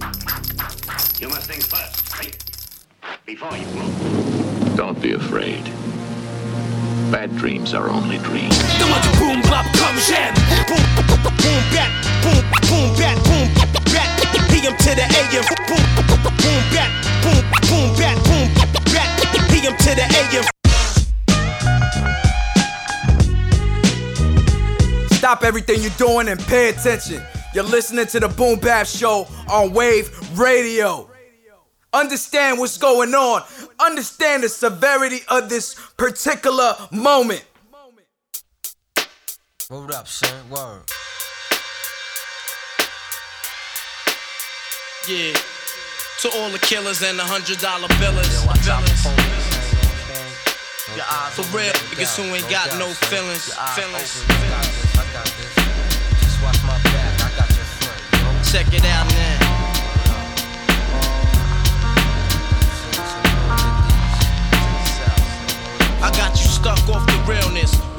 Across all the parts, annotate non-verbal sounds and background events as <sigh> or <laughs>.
You must think first, right? Before you move. Don't be afraid. Bad dreams are only dreams. boom bop come jam. Boom boom bat. Boom boom bat. Boom bat. PM to the AM. Boom boom bat. Boom boom bat. Boom bat. PM to the AM. Stop everything you're doing and pay attention. You're listening to the Boom Bap Show on Wave Radio. Understand what's going on. Understand the severity of this particular moment. Word up, son. Word. Yeah. To all the killers and the hundred dollar billers. For real, niggas who ain't got no feelings. Feelings. Check it out now. I got you stuck off the realness.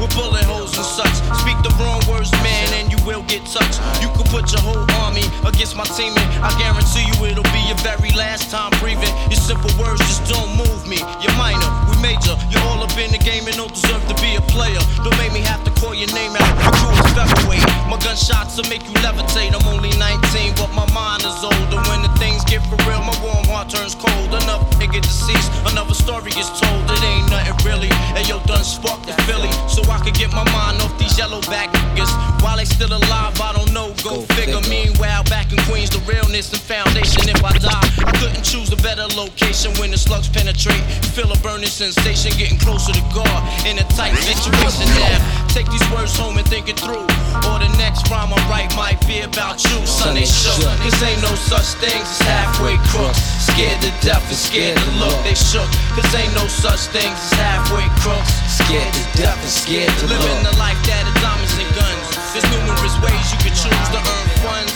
with bullet holes and such. Speak the wrong words, man, and you will get touched. You could put your whole army against my team, and I guarantee you it'll be your very last time breathing. Your simple words just don't move me. You're minor, we major. You're in the game and don't deserve to be a player. Don't make me have to call your name out. You cool as featherweight. My gunshots will make you levitate. I'm only 19, but my mind is older. When the things get for real, my warm heart turns cold. Enough nigga deceased, another story is told. It ain't nothing really. And yo, done sparked the Philly, so I could get my mind off these yellow back niggas. While they still alive, I don't know. Go, figure. Meanwhile, back in Queens, the realness and foundation. If I die, I couldn't choose a better location when the slugs penetrate. Feel a burning sensation, getting closer to God in a tight situation. Now, take these words home and think it through. Or the next rhyme I write might be about you. Son, they shook. Cause ain't no such things as halfway crooks. Scared to death and scared to look. They shook. Cause ain't no such things as halfway crooks. Scared to death and scared to Living look. the life that is diamonds and guns. There's numerous ways you can choose to earn funds.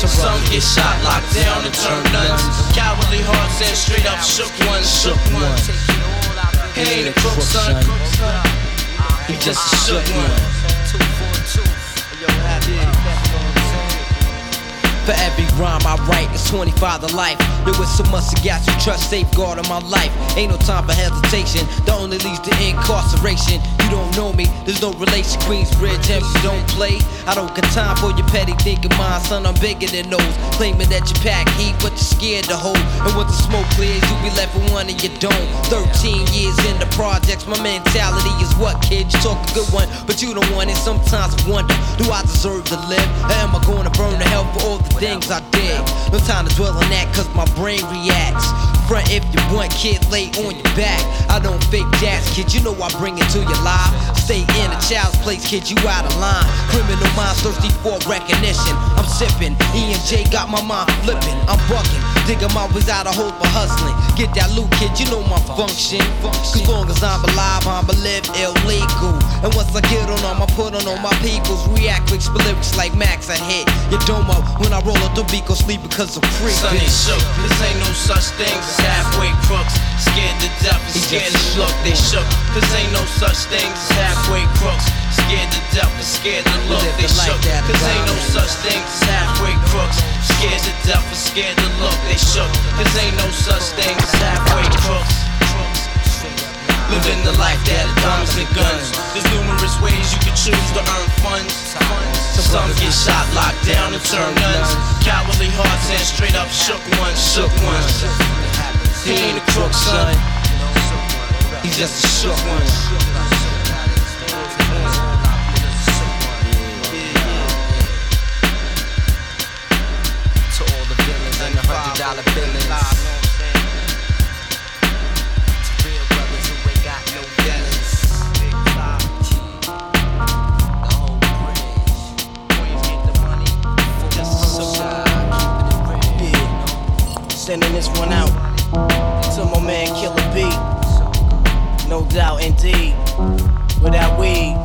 Some get shot, locked down, and turn nuns. Cowardly hearts and straight up shook ones. Shook ones. Ain't a crook, son. He just a shook one. For every rhyme I write, it's 25 to life. There was so much I got you trust, safeguard in my life. Ain't no time for hesitation, that only leads to incarceration. You don't know me, there's no relation. Queensbridge, and you don't play. I don't got time for your petty thinking, mind, son. I'm bigger than those. Claiming that you pack heat, but you're scared to hold. And once the smoke clears, you'll be left with one and you don't. 13 years in the projects, my mentality is what, kid? You talk a good one, but you don't want it. Sometimes I wonder, do I deserve to live? Or am I gonna burn to hell for all the things I did? No time to dwell on that, cause my brain reacts. Front if you want, kid, lay on your back. I don't fake jazz, kid, you know I bring it to your life. Stay in a child's place, kid, you out of line. Criminal minds thirsty for recognition. Sipping, E and J got my mind flipping. I'm bucking, digging my ways out of hope for hustling. Get that loot, kid, you know my function. Cause long as I'm alive, I'm a live illegal. And once I get on them, I put on all my peoples. React quick, spit lyrics like Max, I hit your domo. When I roll up the beat, go sleep because I'm free. Son ain't shook. Cause ain't no such thing as halfway crooks. Scared to death and scared to look. They shook. Cause ain't no such thing as halfway crooks. Scared to death and scared to look. They the shook. Cause ain't no such thing as halfway crooks. Scared to death and scared to look. They shook. Cause ain't no such thing as halfway crooks. Living the life that is diamonds and guns. There's numerous ways you can choose to earn funds. Some get shot, locked down, and turn nuns. Cowardly hearts and straight up shook ones, shook ones. He ain't a crook, son. He's just a shook one. Dollar billings. Real brothers who ain't got no feelings. Sending this one out to my man Killer B. No doubt, indeed. Without weed,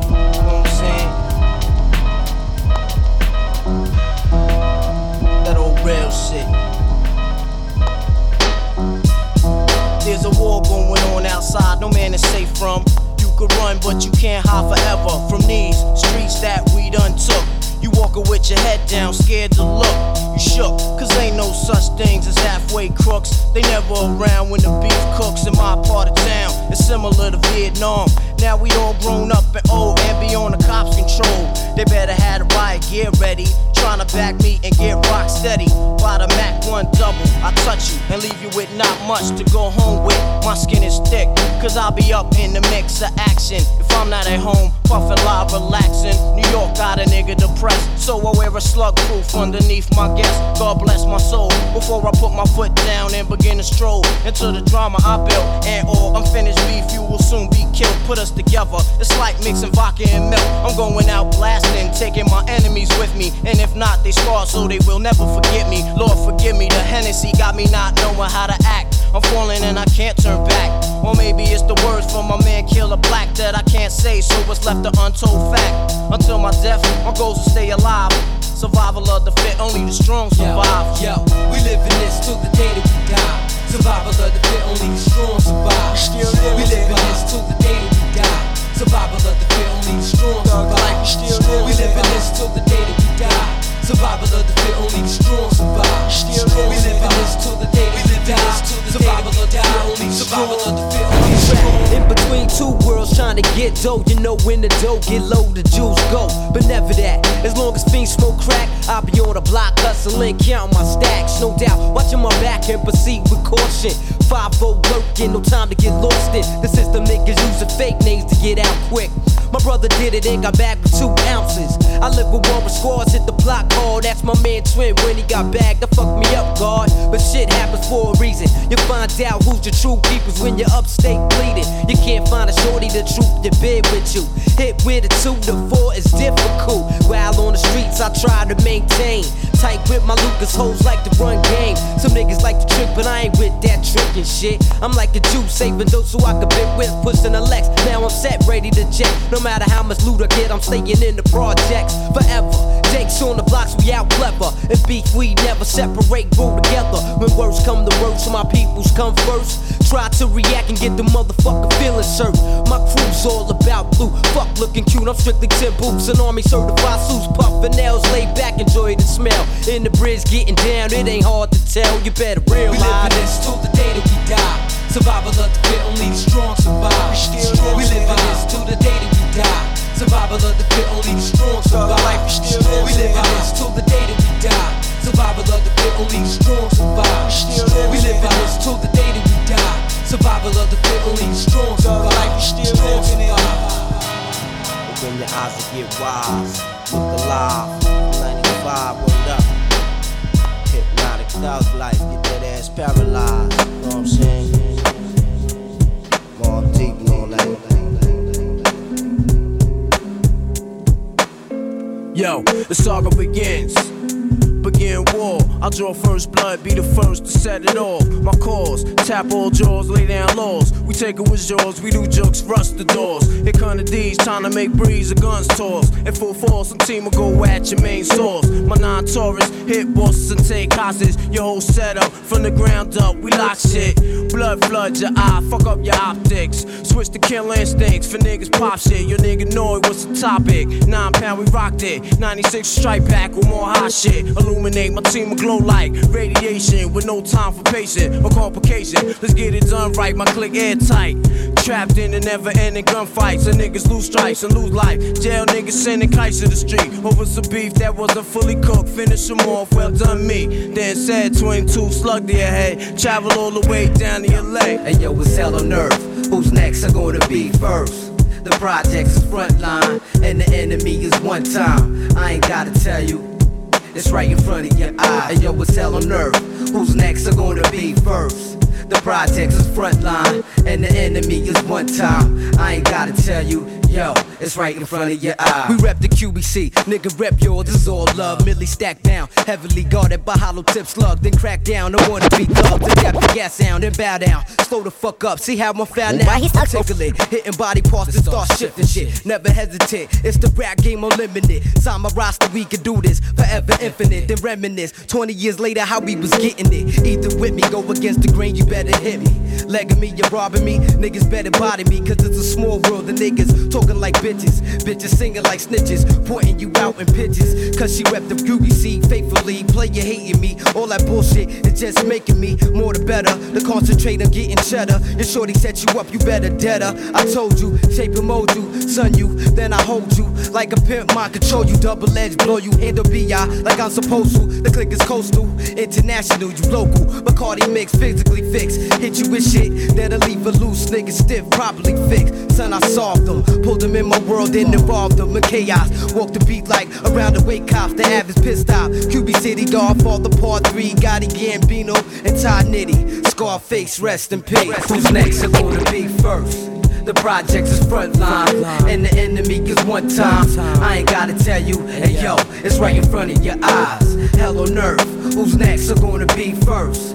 There's a war going on outside, no man is safe from. You could run, but you can't hide forever from these streets that we done took. You walking with your head down, scared to look. You shook, cause ain't no such things as halfway crooks. They never around when the beef cooks in my part of town. It's similar to Vietnam. Now we all grown up and old and be on the cops' control. They better have the riot gear ready. Trying to back me and get rock steady. By the Mac 1 double, I touch you and leave you with not much to go home with. My skin is thick, cause I'll be up in the mix of action. If I'm not at home, puffin' live, relaxing. New York got a nigga depressed, so I wear a slug proof underneath my guest. God bless my soul before I put my foot down and begin to stroll into the drama I built. And oh, all unfinished beef, you will soon be killed. Put us together, it's like mixing vodka and milk. I'm going out blasting, taking my enemies with me. And if not, they scarred so they will never forget me. Lord, forgive me, the Hennessy got me not knowing how to act. I'm falling and I can't turn back. Or maybe it's the words from my man Killer Black that I can't say, so it's left an untold fact. Until my death, my goals to stay alive. Survival of the fit, only the strong survive. Yo, yo, we live in this till the day that we die. Survival of the fit, only the strong survive. Still we live in this till the day that we die. Survival of the fit, only strong survive. still live we live in this till the day that we die. Survival of the fit, only the strong survive. Still live we live in this till the day we die. Survival of the fit, only the survival of the fit, only the strong. In between two worlds trying to get dough, you know when the dough get low, the jewels go. But never that. As long as fiends smoke crack, I'll be on the block hustling, counting my stacks. No doubt, watching my back and proceed with caution. 5 working, no time to get lost in. The system niggas using fake names to get out quick. My brother did it and got back with two ounces. I live with one with squads, hit the block hard. That's my man Twin when he got back. That fucked me up, God. But shit happens for a reason. You find out who's your true peoples when you're upstate bleeding. You can't find a shorty to troop the bed with you. Hit with a two to four is difficult. While on the streets, I try to maintain. Tight with my Lucas hoes like to run game. Some niggas like to trick, but I ain't with that trickin' shit. I'm like a Jew, saving those so I can bit with, pushing the Lex. Now I'm set, ready to jet. No matter how much loot I get, I'm staying in the projects forever. Jake's on the blocks, we out clever. And beef, we never separate, grow together. When words come to words, my peoples come first. Try to react and get the motherfucker feeling hurt. My crew's all about blue. Fuck looking cute, I'm strictly 10 boots and army certified suits. Puffin' nails, laid back, enjoy the smell. In the bridge, getting down, it ain't hard to tell. You better realize We live this till the day that we die. Survival of the fit, only the strong survive. We live in this till the day that we die. Survival of the fit, only the strong survive. We live in this till the day that we die. Survival of the fit, only the strong survive. We live in this till the day that we die. Survival of the fit, only the strong survive. Strong survive. Open your eyes to get wise. Look alive. 95, word up. Hypnotic thug life. Get that ass paralyzed. You know what I'm saying? Yo, the saga begins. Begin war. I'll draw first blood, be the first to set it off. My cause, tap all jaws, lay down laws. We take it with jaws, we do jokes, rust the doors. Come the D's, trying to make breeze, the guns toss. In full force, some team will go at your main source. My non Taurus, hit bosses and take hostage. Your whole setup, from the ground up, we lock shit. Blood flood your eye, fuck up your optics. Switch to kill instincts for niggas pop shit. Your nigga know it, what's the topic? Nine pound, we rocked it. 96 stripe back with more hot shit. Illuminate my team will glow like radiation with no time for patient or complication. Let's get it done right, my click airtight. Trapped in the never ending gunfights. And niggas lose stripes and lose life. Jail niggas sending kites to the street over some beef that wasn't fully cooked. Finish them off, well done me. Then said 22 slug to your head. Travel all the way down to your And yo, it's hell on earth. Who's next are gonna be first? The project's frontline, and the enemy is one time. I ain't gotta tell you. It's right in front of your eye. Hey yo, it's hell on earth. Who's next are gonna be first? The project's is frontline, and the enemy is one time. I ain't gotta tell you. Yo, it's right in front of your eye. We rep the QBC, nigga rep yours, this is all love. Millie stacked down, heavily guarded by hollow tip slug. Then crack down, I wanna be thugs. Adapt the gas sound and bow down. Slow the fuck up, see how I'm found now. Articulate, hitting body parts and start shifting shit. Never hesitate, it's the rap game unlimited. Sign my roster, we can do this forever infinite. Then reminisce 20 years later how we was getting it. Either with me, go against the grain, you better hit me. Legging me, you're robbing me. Niggas better body me, cause it's a small world. The niggas talking like bitches. Bitches singing like snitches, pointing you out in pitches. Cause she rep the QBC faithfully. Play you hating me. All that bullshit is just making me more the better. The concentrate on getting cheddar. Your shorty set you up, you better dead her. I told you, shape and mold you, son you, then I hold you. Like a pimp, mind control you, double edge, blow you, handle BI like I'm supposed to. The click is coastal, international, you local. Bacardi mix, physically fixed. Hit you with shit that'll leave a loose nigga stiff, properly fixed. Son, I solved them, pulled them in my world and involved them in chaos. Walk the beat like around the wake cops, the average pissed off. QB City, dog, fall the part three, Gotti Gambino and Ty Nitty. Scarface, rest in peace. Who's next? I'm gonna be first. The projects is frontline, and the enemy is one time. I ain't gotta tell you, hey yo, it's right in front of your eyes. Hell on earth, who's next are gonna be first?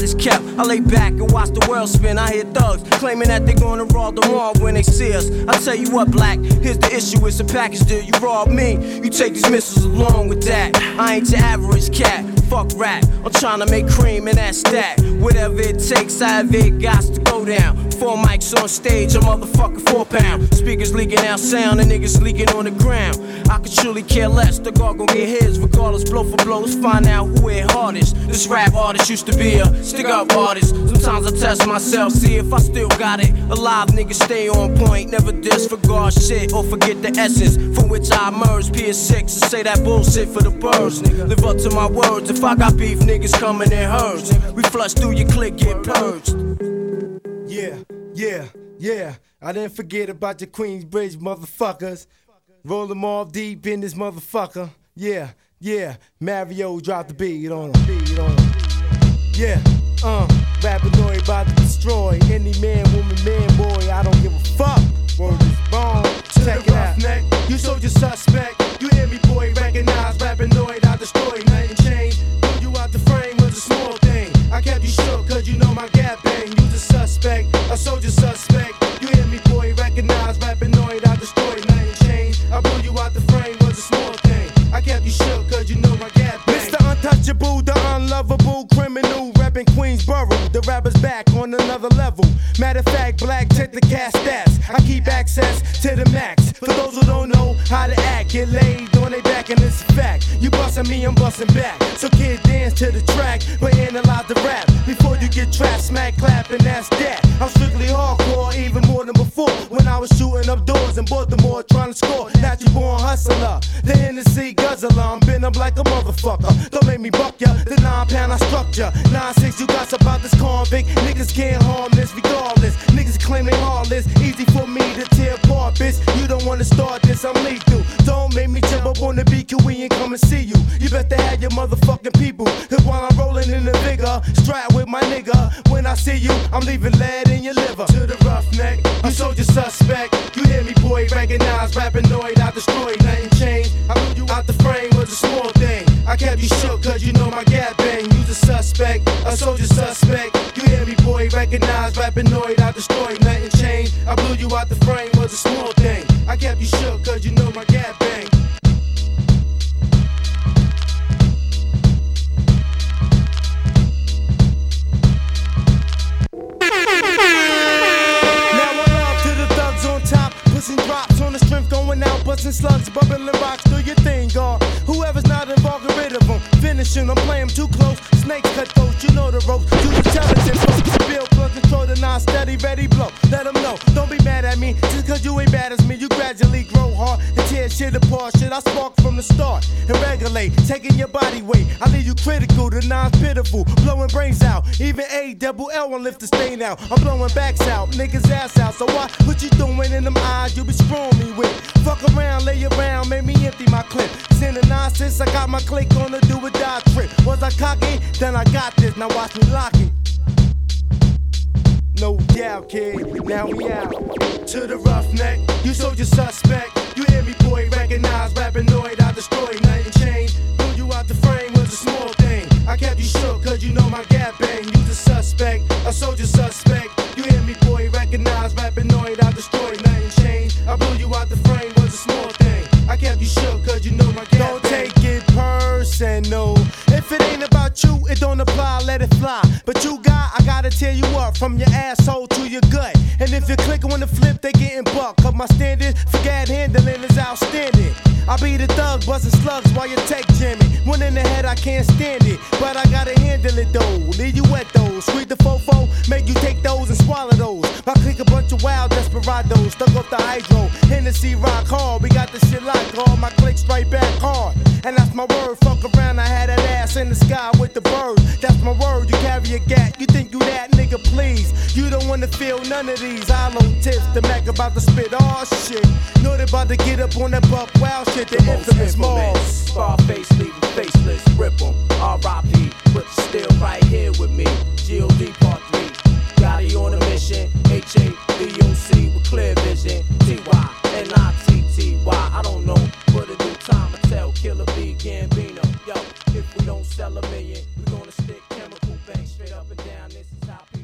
is kept. I lay back and watch the world spin. I hear thugs claiming that they're gonna rob the mall when they see us. I tell you what, black, here's the issue. It's a package deal. You rob me, you take these missiles along with that. I ain't your average cat. Fuck rap. I'm trying to make cream and that's that. Whatever it takes, I have it got to go down. Four mics on stage, a motherfucker four pound. Speakers leaking out sound and niggas leaking on the ground. I could truly care less. The guard gon' get his regardless. Blow for blows, find out who hit hardest. This rap artist used to be a stick up artist. Sometimes I test myself, see if I still got it. Alive niggas stay on point, never disregard shit or forget the essence from which I emerged. PS6 and say that bullshit for the birds. Live up to my words. If I got beef, niggas coming in herds. We flush through your click, get purged. Yeah, yeah, yeah. I didn't forget about the Queensbridge motherfuckers. Roll them all deep in this motherfucker. Yeah, yeah. Mario dropped the beat on him. Beat on him. Yeah, uh. Rapper Noyd about to destroy any man, woman, man, boy. I don't give a fuck. Word is bone. Check it out. Neck. You showed your suspect. You hear me, boy. Recognize Rapper Noyd. I destroy. Nothing changed. Pull you the frame was a small thing. I kept you shook cause you know my gap bang. You the suspect. A soldier suspect. You hear me, boy. Recognize Rapper Noyd. I destroy. Nothing changed. I pull you out the frame was a small thing. I kept you shook cause you know my gap bang. Mr. Untouchable, the unlovable criminal reppin' Queensboro. The rapper's back on another level. Matter of fact, black, check the cast stats. I keep access to the max. For those who don't know how to act, get laid on their back, and it's a fact. You bustin' me, I'm bustin' back. So kid, dance to the track, but analyze the rap before you get trapped, smack, clap, and that's that. I'm strictly hardcore, even more than before. When I was shooting up doors in Baltimore, trying to score. Natural born hustler, the Hennessy guzzler. I'm been up like a motherfucker. Don't make me buck ya. The nine pound I structure. Nine six, you got about this convict. Niggas can't harm this regardless. Niggas claim they heartless. Bitch. You don't wanna start this, I'm lethal. Don't make me jump up on the BQE and come and see you. You better have your motherfucking people. Cause while I'm rolling in the vigor, strap with my nigga. When I see you, I'm leaving lead in your liver. To the roughneck, you your suspect. You hear me, boy, recognize Rapper Noyd. I destroy, nothing changed. I blew you out the frame was a small thing. I kept you shook cause you know my gap bang. You the suspect, a soldier suspect. You hear me, boy, recognize Rapper Noyd. You shook won't lift the stain out. I'm blowing backs out, niggas ass out. So why what you doing in them eyes you be screwing me with? Fuck around, lay around, make me empty my clip. Send the nonsense, I got my click on the do or die trip. Was I cocky? Then I got this, now watch me lock it. No doubt, kid. Now we out. To the roughneck, you sold your suspect. You hear me, boy, recognize Rapper Noyd, I destroy, nothing changed. Blew you out the frame was a small thing. I kept you shook, cause you know my gap bang. You the suspect, a soldier suspect. You hear me, boy, recognize Rapper Noyd, I destroy, nothing changed. I blew you out the frame was a small thing. I kept you shook, cause you know my gap Don't take it personal. If it ain't about you, it don't apply, let it fly. But you got, I gotta tear you up from your asshole to your gut. And if you're clicking on the flip, they getting bucked. Cause my standard for gad handling is outstanding. I be the thug, busting slugs while you take Jimmy. One in the head, I can't stand it. But I gotta handle it though. Leave you wet though. Squeeze the fofo, make you take those and swallow those. I click a bunch of wild desperados, stuck off the hydro. Hennessy rock hard, we got the shit locked. All my clicks straight back hard. And that's my word, fuck around, I had that ass in the sky with the birds. That's my word, you carry a gat. You think you that nigga, please. You don't wanna feel none of these hollow tips. The Mac about to spit all shit. Know they about to get up on that buck wild shit. The, infamous Mars. Scarface, leave 'em faceless, rip 'em. R.I.P. But you're still right here with me. G.O.D. Part 3. Gotti on a mission. H-A-V-O-C with clear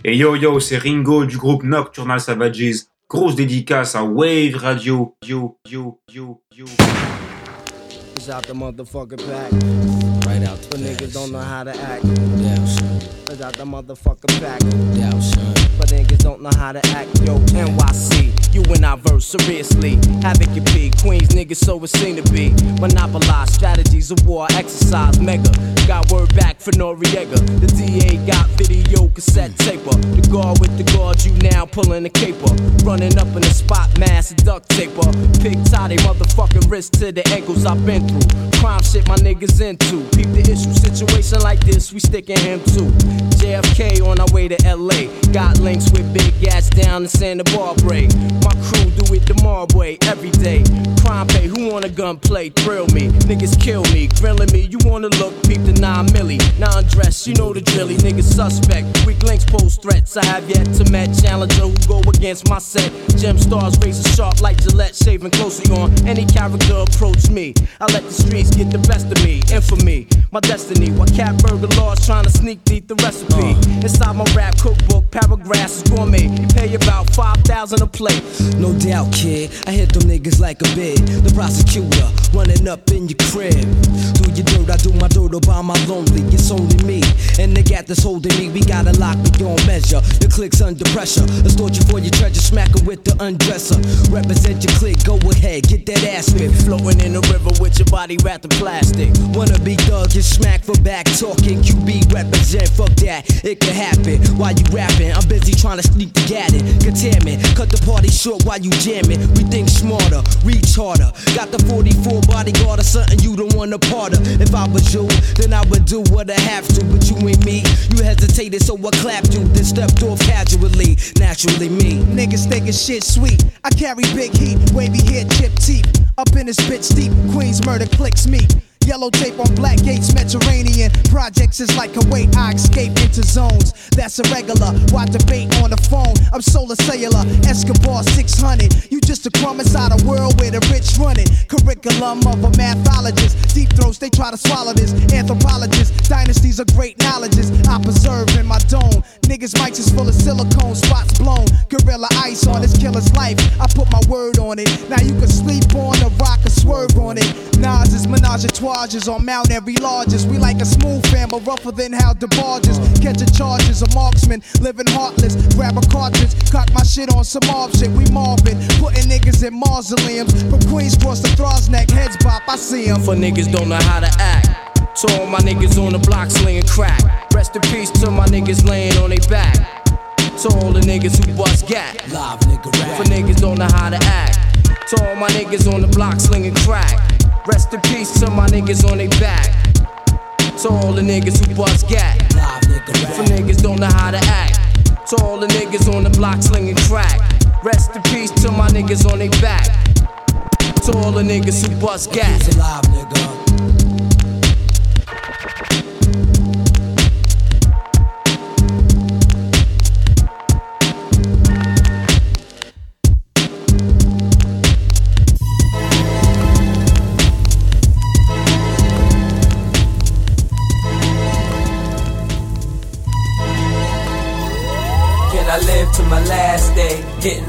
Et yo yo, c'est Ringo du groupe Nocturnal Savages. Grosse dédicace à Wave Radio. Yo yo yo yo. It's out the motherfucking pack. Right out The the niggas don't know how to act. Damn, It's out the motherfucking pack. Damn, son. But niggas don't know how to act. Yo, NYC, you and I verse seriously. Havoc your be, Queens niggas, so it seem to be. Monopolize strategies of war, exercise mega. Got word back for Noriega. The DA got video cassette taper. The guard with the guard, you now pulling the caper. Running up in the spot, mass and duct taper. Pig tie they motherfucking wrist to the ankles I've been through. Crime shit my niggas into. Peep the issue, situation like this, we sticking him too. JFK on our way to LA. Got links with big gas down in Santa Barbara. My crew do it the Mob way every day. Crime pay, who want a gun play? Thrill me. Niggas kill me, grilling me. You wanna look, peep the 9 milli. Non dress, you know the drilly. Niggas suspect. Weak links pose threats. I have yet to met challenger who go against my set. Gem stars razor sharp like Gillette, shaving closely on any character approach me. I let the streets get the best of me. Infamy, my destiny. While cat burger laws trying to sneak deep the recipe. Inside my rap cookbook, paragraphs is gourmet. You pay about 5,000 a plate. No doubt, kid. I hit them niggas like a bid. The prosecutor running up in your crib. Do your dirt, I do my dirt by my lonely. It's only me. And the gat that's holding me, we gotta lock me on measure. The click's under pressure. Extort you for your treasure, smack 'em with the undresser. Represent your click, go ahead, get that ass whipped. Floating in the river with your body wrapped in plastic. Wanna be thug, get smacked for back talking. QB represent, fuck that, it could happen. While you rapping, I'm busy trying to sneak the gat in. Containment, cut the party short while you jamming. We think smarter, reach harder. Got the 44 bodyguard or something you don't want to part of. If I was you, then I would do what I have to. But you ain't me, you hesitated, so I clapped you. Then stepped off casually, naturally me. Niggas thinking shit sweet. I carry big heat, wavy hair, chipped teeth. Up in this bitch deep, Queens murder clicks me. Yellow tape on black gates, Mediterranean. Projects is like a weight, I escape into zones. That's irregular. Why debate on the phone? I'm solar cellular, Escobar 600. You just a crumb inside a world where the rich run it. Curriculum of a mathologist. Deep throats, they try to swallow this. Anthropologist, dynasties of great knowledges. I preserve in my dome. Niggas mics is full of silicone, spots blown. Gorilla ice on this killer's life. I put my word on it. Now you can sleep on the rock or swerve on it. Nas is menage a trois on Mount Every largest. We like a smooth fam, but rougher than how the barges. Catching charges, a marksman, living heartless. Grab a cartridge, cock my shit on some mob shit. We mobbing, putting niggas in mausoleums. From Queens cross the Throgs Neck, heads pop, I see see 'em. For niggas don't know how to act. To all my niggas on the block slinging crack. Rest in peace to my niggas laying on their back. To all the niggas who bust gat. Live nigga rap. For niggas don't know how to act. To all my niggas on the block slinging crack. Rest in peace to my niggas on their back. To all the niggas who bust gat. For niggas don't know how to act. To all the niggas on the block slinging crack. Rest in peace to my niggas on their back. To all the niggas who bust gat. Live nigga.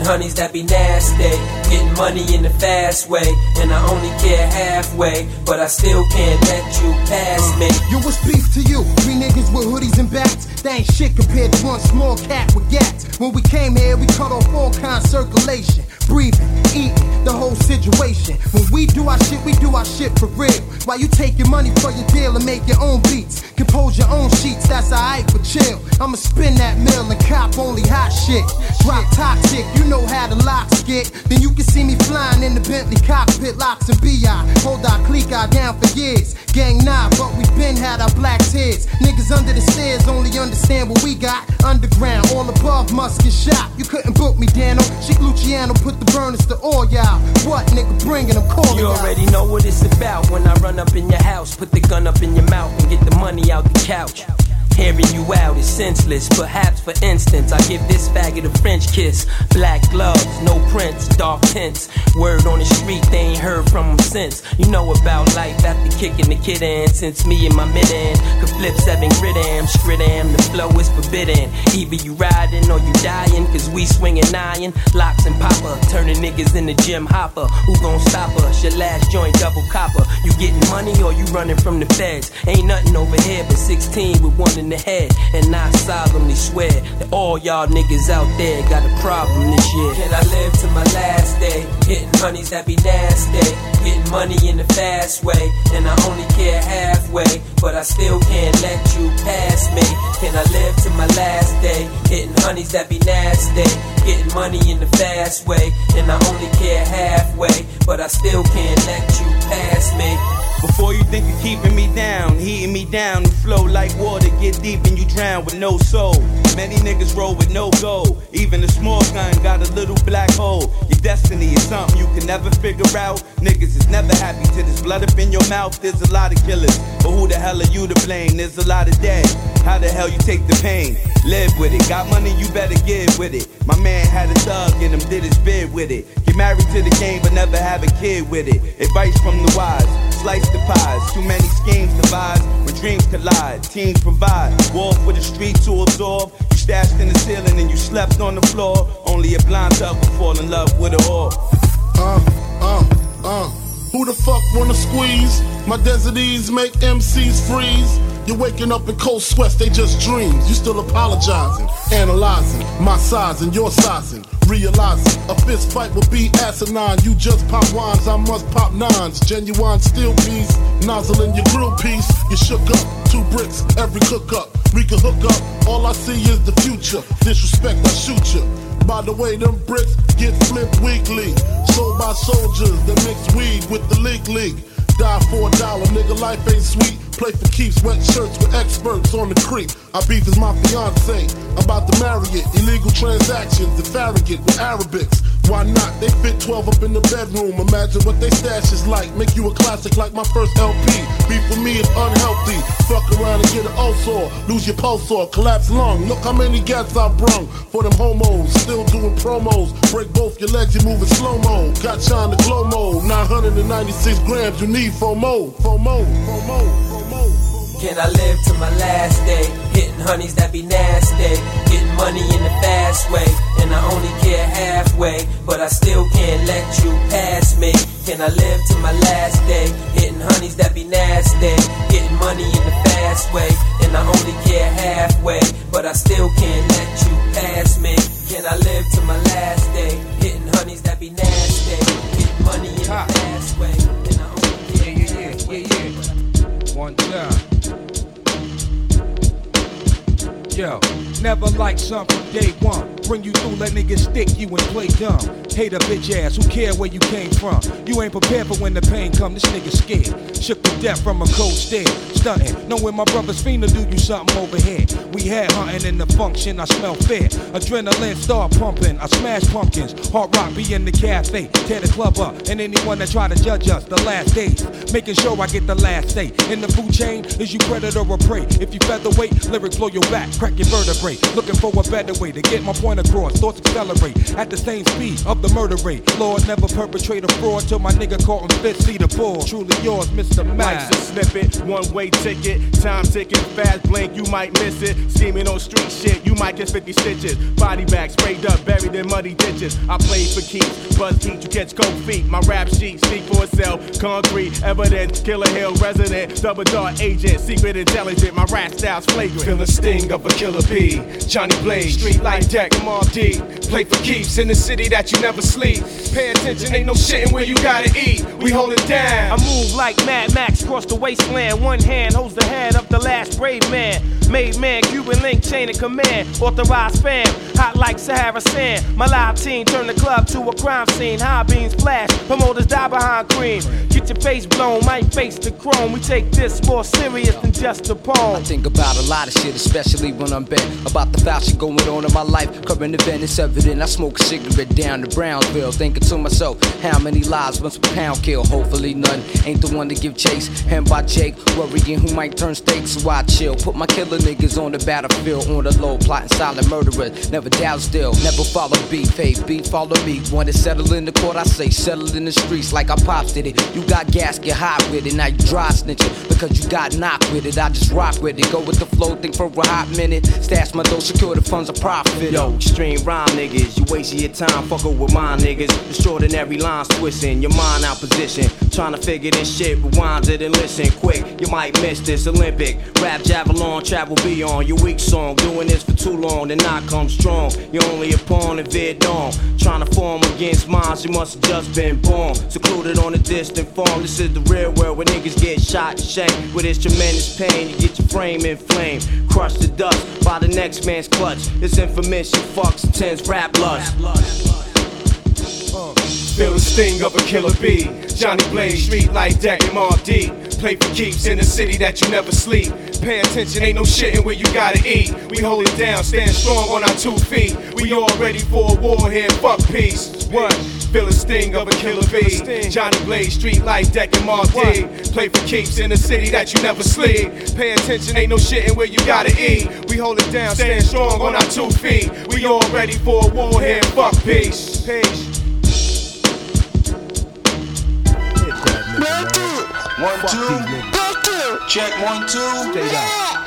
Honeys that be nasty. Getting money in the fast way. And I only care halfway. But I still can't let you pass me. Yo, what's beef to you? Three niggas with hoodies and bats. They ain't shit compared to one small cat with gats. When we came here, we cut off all kinds of circulation. Breathing, eating, the whole situation. When we do our shit, we do our shit for real. While you take your money for your deal and make your own beats. Compose your own sheets, that's alright for chill. I'ma spin that mill and cop only hot shit. Drop toxic, you know how the locks get. Then you can see me flying in the Bentley cockpit, Lox and BI. Hold our clique out down for years. Gang nah, but we been had our black tears. Niggas under the stairs only understand what we got. Underground, all above must get shot. You couldn't book me, Dano. Chic Luciano put the burners to all y'all. What nigga bringing them calling You already know what it's about when I run up in your house. Put the gun up in your mouth and get the money out the couch. Hearing you out is senseless. Perhaps, for instance, I give this faggot a French kiss. Black gloves, no prints, dark tints. Word on the street, they ain't heard from him since. You know about life after kicking the kid in. Since me and my mid end could flip seven grid am, skrid am. The flow is forbidden. Either you riding or you dying, cause we swinging iron. Locks and popper, turning niggas in the gym hopper. Who gon' stop us? Your last joint double copper. You getting money or you running from the feds? Ain't nothing over here but 16 with one in the head. And I solemnly swear that all y'all niggas out there got a problem this year. Can I live to my last day? Hitting honeys that be nasty. Getting money in the fast way. And I only care halfway. But I still can't let you pass me. Can I live to my last day? Hitting honeys that be nasty. Getting money in the fast way. And I only care halfway. But I still can't let you pass me. Before you think of keeping me down, heating me down, you flow like water, get deep and you drown with no soul. Many niggas roll with no goal. Even a small gun got a little black hole. Your destiny is something you can never figure out. Niggas is never happy till there's blood up in your mouth. There's a lot of killers, but who the hell are you to blame? There's a lot of dead. How the hell you take the pain? Live with it. Got money, you better give with it. My man had a thug in him, did his bid with it. Get married to the game, but never have a kid with it. Advice from the wise. Slice the pies. Too many schemes devise when dreams collide. Teams provide. War for the street to absorb. You stashed in the ceiling and you slept on the floor. Only a blind thug will fall in love with a whore. Uh, uh, uh. Who the fuck wanna squeeze? My deserties make MCs freeze. You're waking up in cold sweats, they just dreams. You still apologizing, analyzing my size and your sizing. Realizing a fist fight will be asinine. You just pop wines, I must pop nines. Genuine steel piece, nozzle in your grill piece. You shook up, two bricks, every cook up. We can hook up, all I see is the future. Disrespect, I shoot you. By the way, them bricks get flipped weekly. Sold by soldiers that mix weed with the league league. Die for a dollar, nigga, life ain't sweet. Play for keeps, wet shirts with experts on the creek. I beef is my fiance, I'm about to marry it. Illegal transactions, the Farragut with Arabics. Why not? They fit 12 up in the bedroom. Imagine what they stash is like. Make you a classic like my first LP. Beef for me is unhealthy. Fuck around and get an ulcer. Lose your pulse or collapse lung. Look how many gats I've brung for them homos. Still doing promos. Break both your legs, You're moving slow mo. Got shine the glow mode. 996 grams, you need FOMO. FOMO. FOMO. FOMO. Can I live to my last day? Hitting honeys that be nasty. Getting money in the fast way. And I only care halfway. But I still can't let you pass me. Can I live to my last day? Hitting honeys that be nasty. Getting money in the fast way. And I only care halfway. But I still can't let you pass me. Can I live to my last day? Hitting honeys that be nasty. Getting money in the fast way. And I only care yeah, yeah, yeah, yeah, yeah. One time. Never like something from day one. Bring you through, let niggas stick you and play dumb. Hate a bitch ass, who care where you came from? You ain't prepared for when the pain come, this nigga scared. Shook to death from a cold stare. Stunting, knowing my brother's fiend do you something over here. We had hunting in the function, I smell fear. Adrenaline start pumping, I smash pumpkins. Hard rock be in the cafe, tear the club up. And anyone that try to judge us, the last days. Making sure I get the last say. In the food chain, is you predator or prey? If you featherweight, lyrics blow your back, crack your vertebrae. Looking for a better way to get my point across. Thoughts accelerate at the same speed of the murder rate. Lord, never perpetrate a fraud till my nigga caught him fit, see the ball. Truly yours, Mr. Max. Life's a snippet, one way ticket. Time ticking fast, blink, you might miss it. Scheming on street shit, you might get 50 stitches. Body bag sprayed up, buried in muddy ditches. I played for keeps, buzz heat, you catch cold feet. My rap sheet speak for itself. Concrete, evidence, Killer Hill resident, double dart agent, secret intelligent. My rap style's flagrant. Feel the sting of a killer B, Johnny Blaze, Streetlife deck, Mobb Deep. Play for keeps in the city that you never sleep. Pay attention, ain't no shitting where you gotta eat. We hold it down. I move like Mad Max across the wasteland. One hand holds the head of the last brave man. Made man, Cuban link, chain of command. Authorized fam, hot like Sahara sand. My live team turn the club to a crime scene. High beams flash, promoters die behind cream. Get your face blown, might face the chrome. We take this more serious than just a poem. I think about a lot of shit, especially when I'm bent. About the foul shit going on in my life. Current event is evident. I smoke a cigarette down to Brownsville. Thinking to myself, how many lives must a pound kill? Hopefully none. Ain't the one to give chase. Hand by Jake, worrying who might turn stakes. So I chill. Put my killer niggas on the battlefield. On the low, plotting silent murderers. Never doubt still. Never follow beef. Hey, beef, follow me. Want to settle in the court, I say settle in the streets like I pops did it. You got gas, get hot with it. Now you dry snitching because you got knocked with it. I just rock with it. Go with the flow, think for a hot minute. Stash my dough, secure the funds, a profit. Yo, extreme rhyme niggas, you wasting your time fucking with my niggas. Extraordinary lines twisting, your mind out position. Trying to figure this shit, rewind it and listen quick. You might miss this Olympic. Rap javelin, travel beyond your weak song. Doing this for too long, then I come strong. You're only a pawn in Vietnam. Trying to form against minds, you must have just been born. Secluded on a distant farm. This is the real world where niggas get shot and shanked. With this tremendous pain, you get your frame inflamed. Crushed to dust by the next man's clutch. Infamous, you fucks intense rap lust. Uh, feel the sting of a killer bee. Johnny Blaze, street light deck, and. Play for keeps in a city that you never sleep. Pay attention, ain't no shitting where you gotta eat. We hold it down, stand strong on our two feet. We all ready for a war here, fuck peace. One. Feel a sting of a killer bee. Johnny Blaze, Streetlife, deck, and Mobb Deep. Play for keeps in a city that you never sleep. Pay attention, ain't no shitting where you gotta eat. We hold it down, stand strong on our two feet. We all ready for a war here, fuck peace. Peace. One, two, check one, two. Straight <laughs> up.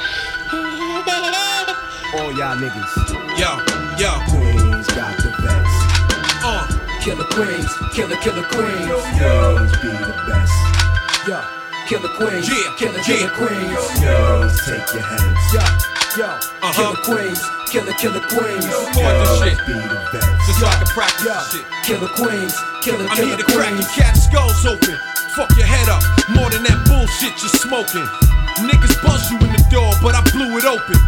All y'all niggas. Yo, yo. Queens got the best. Uh. Killer Queens, killer, killer Queens. Queens be the best. Yo, killer Queens, Yeah, killer, yeah. killer Queens. Queens take your heads. Yo, yo, Uh-huh. killer Queens, killer, killer Queens. Fuck this shit. Be the best. Just so I can practice Yo, shit. killer Queens, killer, I killer need to crack your Queens. cat skulls open. Fuck your head up. More than that bullshit you're smoking. Niggas buzz you in the door, but I blew it open.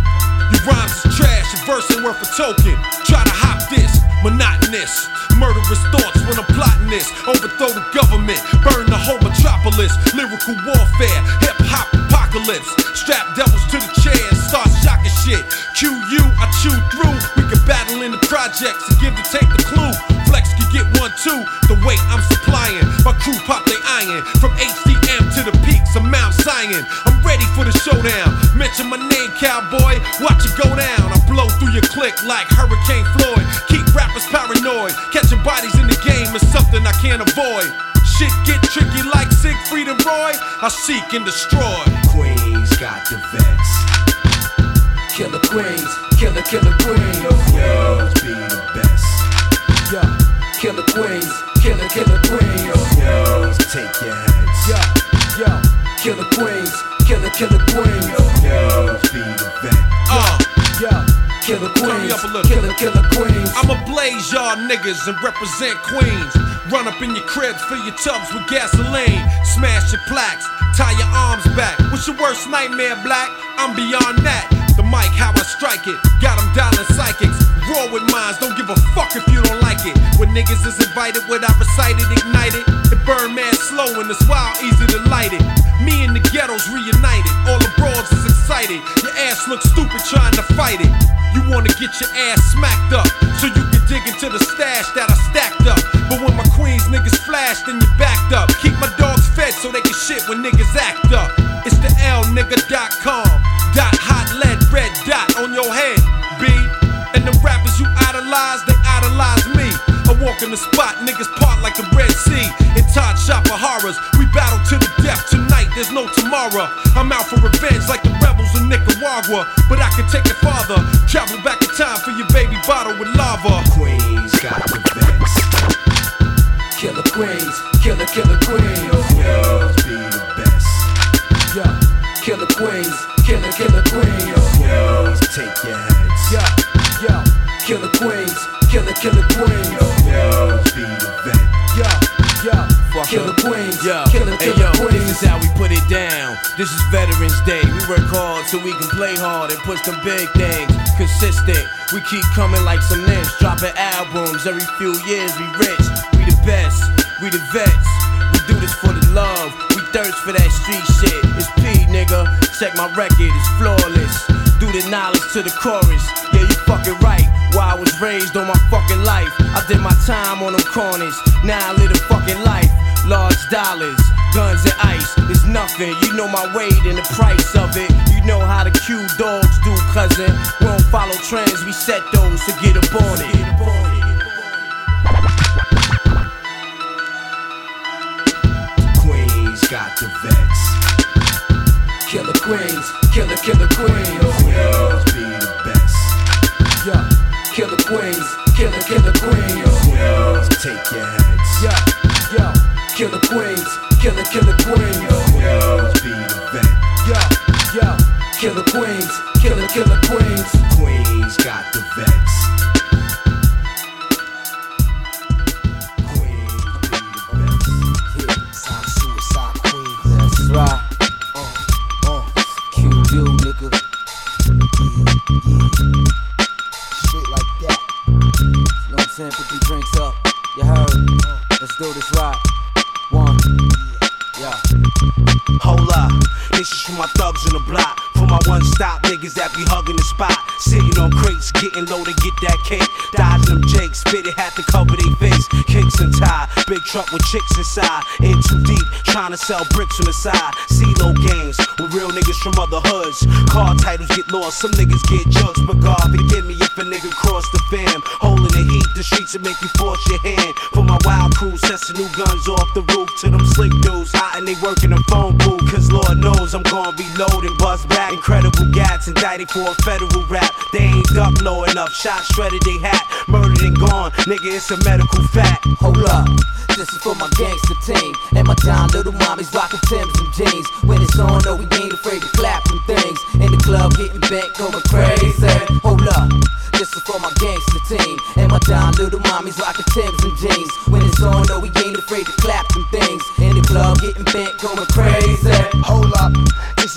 Your rhymes is trash, your verse ain't worth a token. Try to hop this, monotonous. Murderous thoughts when I'm plotting this. Overthrow the government, burn the whole metropolis. Lyrical warfare, hip hop apocalypse. Strap devils to the chair and start shocking shit. Q you, I chew through. We can battle in the projects and give the tape the clue. Flex can get one too. The weight I'm supplying, my crew pop they iron from HDM to the peaks of Mount Zion. I'm ready for the showdown. Mention my name, cowboy. Watch it go down. I blow through your clique like Hurricane Floyd. Keep rappers paranoid. Catching bodies in the game is something I can't avoid. Shit get tricky like Siegfried and Roy. I seek and destroy. Queens got the vets. Killer Queens, killer, killer Queens. Queens be the best. Yo, killer Queens, killer, killer Queens. Queens take your heads. Yo, yo, killer Queens, killer, killer Queens. Queens be the best. Uh. Yo, killer Turn me Queens, up a little. killer, killer Queens. I'ma blaze y'all niggas and represent Queens. Run up in your cribs, fill your tubs with gasoline. Smash your plaques, tie your arms back. What's your worst nightmare, black? I'm beyond that. Mic, how I strike it. Got them dialing psychics. Raw with minds, don't give a fuck if you don't like it. When niggas is invited, what I recited, ignited. It burn mad slow and it's wild, easy to light it. Me and the ghettos reunited. All the bros is excited. Your ass looks stupid trying to fight it. You wanna get your ass smacked up so you can dig into the stash that I stacked up. But when my queens niggas flash, then you backed up. Keep my dogs fed so they can shit when niggas act up. It's the lnigga.com. Dot hot lead red dot on your head, B. And the rappers you idolize, they idolize me. I walk in the spot, niggas part like the Red Sea. In Todd Shop of horrors, we battle to the death tonight, there's no tomorrow. I'm out for revenge like the rebels in Nicaragua. But I can take it farther, travel back in time for your baby bottle with lava. Queens got the vets. Killer Queens, killer, killer Queens. Queens be the best. Yeah, killer Queens, killer, killer Queens. Take your heads. Yeah, yeah, killer Queens, killer, killer Queens. Queens be the vet. Yeah, yeah, Fuck killer up. Queens, Yo, killer, hey killer yo, Queens. this is how we put it down. This is Veterans Day. We work hard so we can play hard and push them big things. Consistent, we keep coming like some nymphs, dropping albums every few years. We rich, we the best, we the vets. We do this for the love, we thirst for that street shit. It's P, nigga. Check my record, it's flawless. Do the knowledge to the chorus. Yeah, you fucking right. Why I was raised on my fucking life. I did my time on them corners. Now I live a fucking life. Large dollars, guns and ice. It's nothing. You know my weight and the price of it. You know how the Q dogs do, cousin. We don't follow trends, we set those to get up on it. Queens got the vets. Queens, killer, killer Queens. Queens be the best. Yeah, killer Queens, killer, killer Queens. Queens take your heads. Yeah, yeah, killer Queens, killer, killer Queens. Queens be the vet. Yeah, yeah, killer Queens, killer, killer Queens. Queens got the be hugging the spot. Sitting on crates, getting low to get that cake. Dodging them jakes, spit it, had to cover truck with chicks inside. In too deep, trying to sell bricks from the side. CeeLo games with real niggas from other hoods. Car titles get lost, some niggas get jugs. But God forgive me if a nigga cross the fam. Holding the heat, the streets will make you force your hand. For my wild crew, the new guns off the roof to them slick dudes. Hot and they working the phone booth. Cause Lord knows I'm gonna reload bust back. Incredible gats indicted for a federal rap. They ain't duck low enough. Shot shredded they hat. Murdered and gone. Nigga, it's a medical fact. Hold up. This is for my gangster team and my down little mommies rocking Timbs and jeans. When it's on, no, we ain't afraid to clap them things. In the club, getting bent, going crazy. Hold up. This is for my gangster team and my down little mommies rocking Timbs and jeans. When it's on, no, we ain't afraid to clap them things. In the club, getting bent, going crazy. Hold up,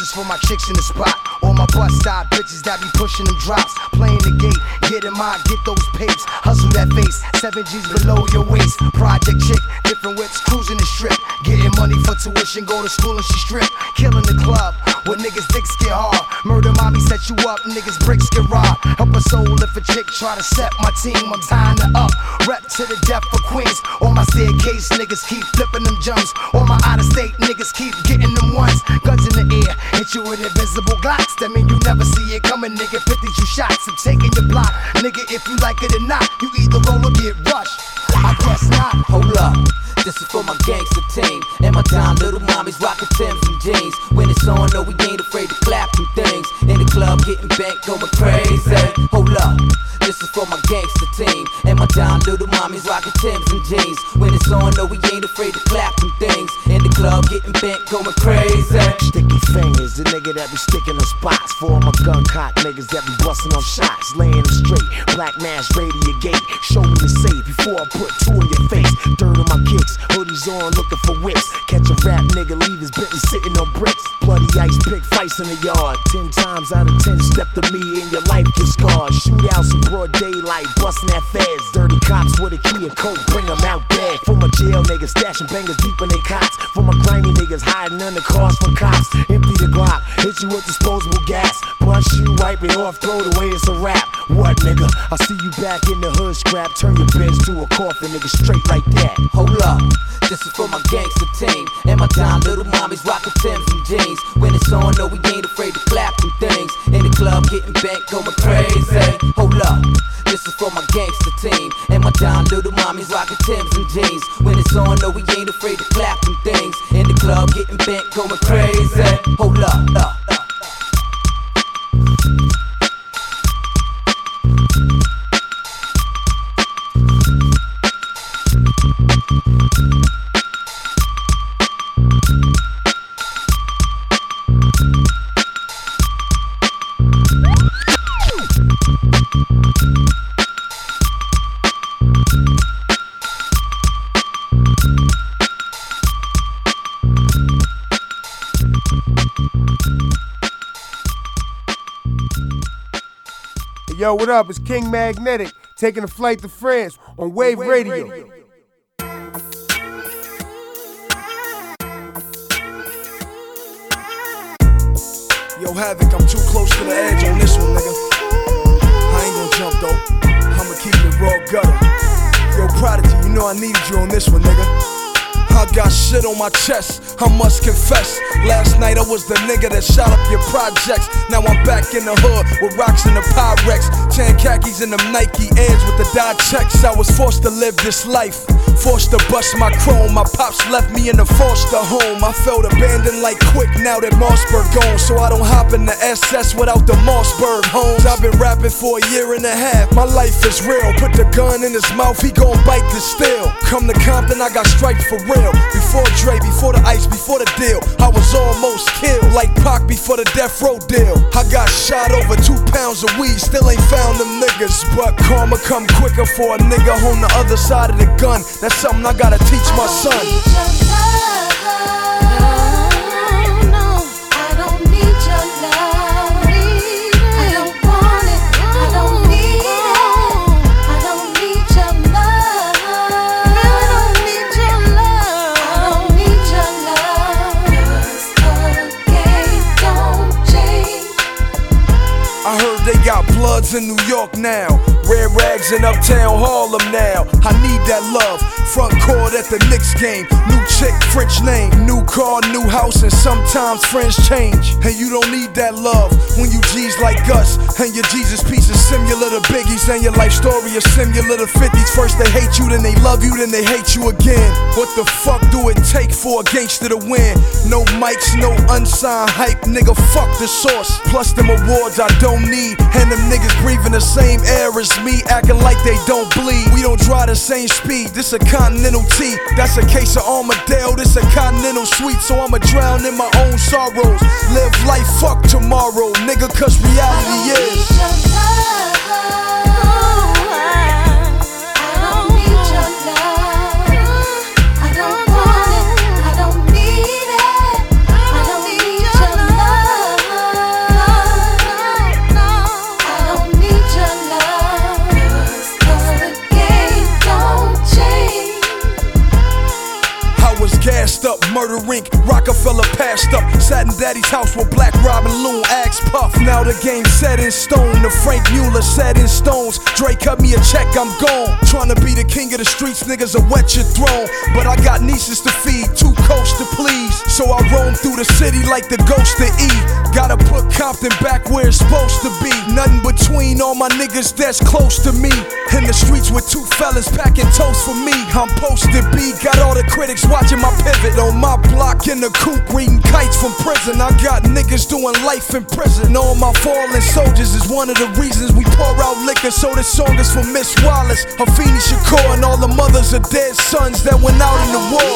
is for my chicks in the spot. All my bus stop bitches that be pushing them drops. Playing the gate, get in mind, get those papes. Hustle that face, seven G's below your waist. Project chick, different whips, cruising the strip. Getting money for tuition, go to school and she strip. Killing the club, where niggas dicks get hard. Murder mommy set you up, niggas bricks get robbed. Help a soul if a chick try to set my team. I'm tying her up, rep to the death for Queens. On my staircase, niggas keep flipping them jumps. On my out of state, niggas keep getting them ones. Guns in the air, hit you with invisible glocks. That mean you never see it coming, nigga. 52 shots, I'm taking your block. Nigga, if you like it or not, you either roll or get rushed. I guess not. Hold up. This is for my gangster team and my down little mommies rockin' Timbs and jeans. When it's on, no, we ain't afraid to clap them things. In the club, getting bent, going crazy. Hold up. This is for my gangster team and my down little mommies rocking Timbs and jeans. When it's on, no, we ain't afraid to clap them things. In the club getting bent, going crazy. Sticky fingers, the nigga that be sticking on spots. For all my gun cock niggas that be busting on shots. Laying them straight, black mask, radio gate. Show me the safe before I put two in your face. Dirt on my kicks, hoodies on, looking for whips. Catch a rap nigga, leave his Bentley sitting on bricks. Bloody ice pick fights in the yard. Ten times out of ten, step to me and your life gets scarred. Shootouts in broad daylight, busting that feds. Dirty cops with a key and coat, bring them out dead. For my jail niggas, stashing bangers deep in they cots. For my grimy niggas, hiding under cars from cops. Empty the Glock, hit you with disposable gas. Punch you, wipe it off, throw it away, it's a wrap. What nigga? I see you back in the hood scrap. Turn your bench to a coffin, nigga, straight like that. Hold up, this is for my gangster team. And my time little mommies rockin' Timbs and jeans. When it's on, no, we ain't afraid to clap them things. In the club, getting bent, going crazy. Hold up, this is for my gangster team. And my time little mommies rockin' Timbs and jeans. When it's on, no, we ain't afraid to clap them things. In the club, getting bent, going crazy. Hold up, up. Yo, what up? It's King Magnetic taking a flight to France on Wave, Radio. Yo, Havoc, I'm too close to the edge on this one, nigga. I ain't gonna jump though. I'ma keep it raw gutter. Yo, Prodigy, you know I needed you on this one, nigga. I got shit on my chest, I must confess. Last night I was the nigga that shot up your projects. Now I'm back in the hood with rocks in the Pyrex. Tan khakis and them Nike Airs with the dye checks. I was forced to live this life, forced to bust my chrome. My pops left me in the foster home. I felt abandoned like quick now that Mossberg gone. So I don't hop in the SS without the Mossberg homes. I've been rapping for a year and a half. My life is real. Put the gun in his mouth, he gon' bite the steel. Come to Compton, I got stripes for real. Before Dre, before the ice, before the deal, I was almost killed. Like Pac before the death row deal. I got shot over two pounds of weed, still ain't found them niggas. But karma come quicker for a nigga on the other side of the gun. That's something I gotta teach my son. They got in New York now. Red rags in uptown Harlem now. I need that love. Front court at the Knicks game. New chick, French name. New car, new house, and sometimes friends change. And you don't need that love when you G's like us. And your Jesus piece is similar to Biggie's. And your life story is similar to 50's. First they hate you, then they love you, then they hate you again. What the fuck do it take for a gangster to win? No mics, no unsigned hype, nigga. Fuck the source. Plus them awards I don't need. And them niggas breathing the same air as me, acting like they don't bleed. We don't drive the same speed. This a continental T. That's a case of Armadale. This a continental sweet. So I'ma drown in my own sorrows. Live life, fuck tomorrow, nigga. Cause reality is. Murder rink, Roc-A-Fella passed up. Sat in daddy's house with Black Rob and Loon, Axe Puff. Now the game set in stone. The Franck Muller set in stones. Dre cut me a check, I'm gone. Trying to be the king of the streets, niggas will wet your throne. But I got nieces to feed, two coats to please. So I roam through the city like the ghost of E. Gotta put Compton back where it's supposed to be. Nothing between all my niggas that's close to me. In the streets with two fellas packing toast for me. I'm posted B, got all the critics watching my pivot. On my block in the coop, reading kites from prison. I got niggas doing life in prison. All my fallen soldiers is one of the reasons we pour out liquor. So this song is for Miss Wallace, Afeni Shakur, and all the mothers of dead sons that went out in the war.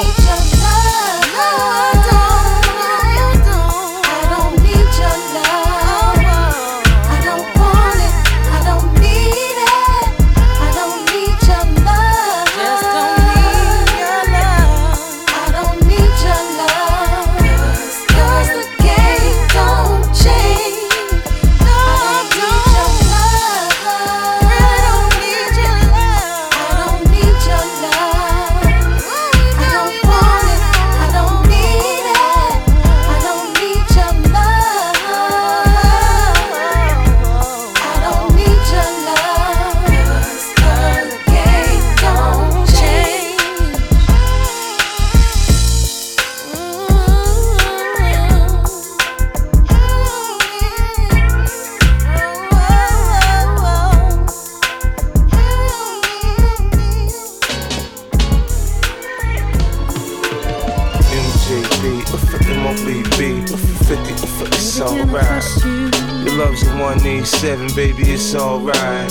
187, baby, it's alright.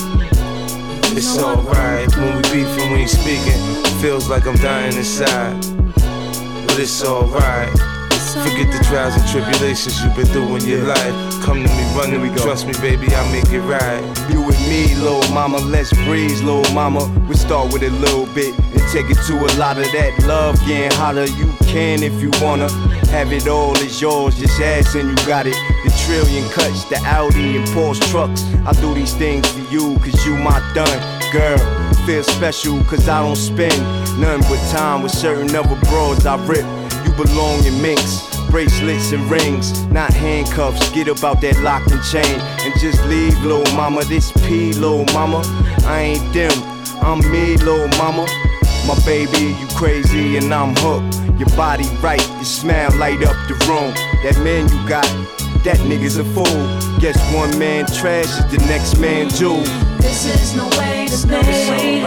It's alright. When we beefing, we ain't speaking. Feels like I'm dying inside. But it's alright. Forget the trials and tribulations you've been through in your life. Come to me, running, me, trust me, baby, I'll make it right. You with me, little mama, let's breeze, little mama. We start with a little bit and take it to a lot of that love. Getting hotter, you can if you wanna. Have it all, it's yours, just ask and you got it. The trillion cuts, the Audi and Porsche trucks. I do these things for you, cause you my done, girl. Feel special, cause I don't spend none but time with certain other broads I rip. You belong in minks, bracelets and rings, not handcuffs. Get about that lock and chain and just leave, little mama. This P, little mama. I ain't them, I'm me, little mama. My baby, you crazy and I'm hooked. Your body right, your smile light up the room. That man you got, that nigga's a fool. Guess one man trash is the next man jewel. This is no way to stay,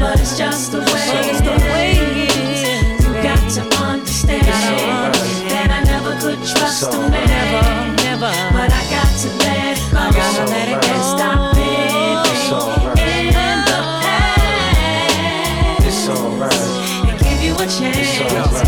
but it's just the the way could trust a man, but I got to let it go. I gotta let it go. And stop living in the past. It's alright. And give you a chance,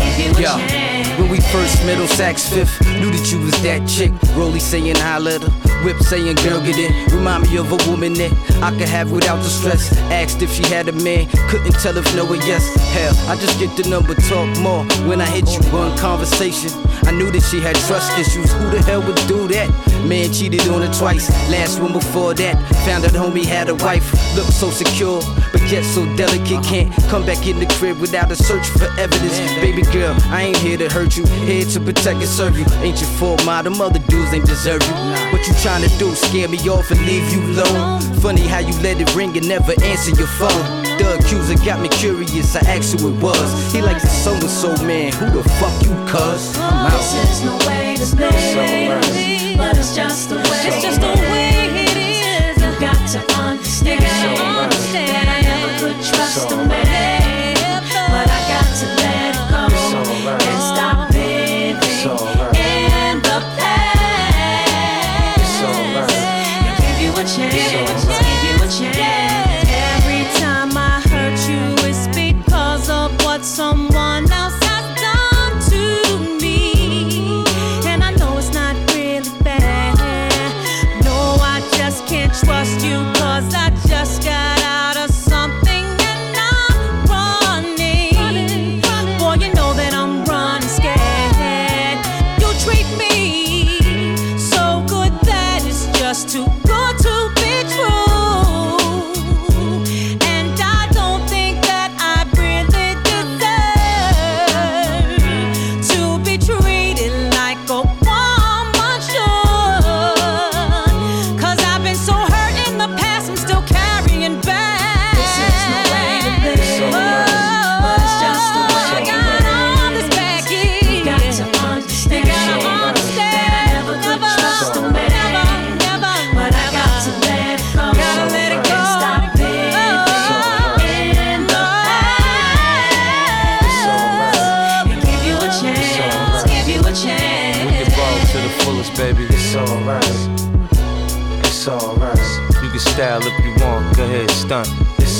give you a Yo, chance. when we first middle Saks Fifth, knew that you was that chick. Rolly saying at her, whip saying girl get in. Remind me of a woman that I could have without the stress. Asked if she had a man, couldn't tell if no or yes. Hell, I just get the number, talk more. When I hit you one conversation, I knew that she had trust issues. Who the hell would do that? Man cheated on her twice. Last one before that, found out homie had a wife. Looked so secure, but yet so delicate. Can't come back in the crib without a search for evidence. Baby girl, I ain't here to hurt you, to protect and serve you. Ain't your fault. Them other dudes ain't deserve you. What you trying to do? Scare me off and leave you alone? Funny how you let it ring and never answer your phone. The accuser got me curious. I asked who it was. He like the so and so man. Who the fuck you, cuz? I'm out. This is no way to stay, but it's just the way. It's just the way it is. You got to understand that I never could trust a man,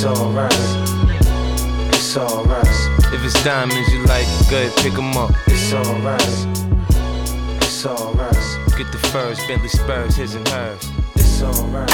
It's alright. It's alright. If it's diamonds you like, go ahead, pick 'em up. It's alright. It's alright. Get the furs, Bentley Spurs, his and hers. It's alright.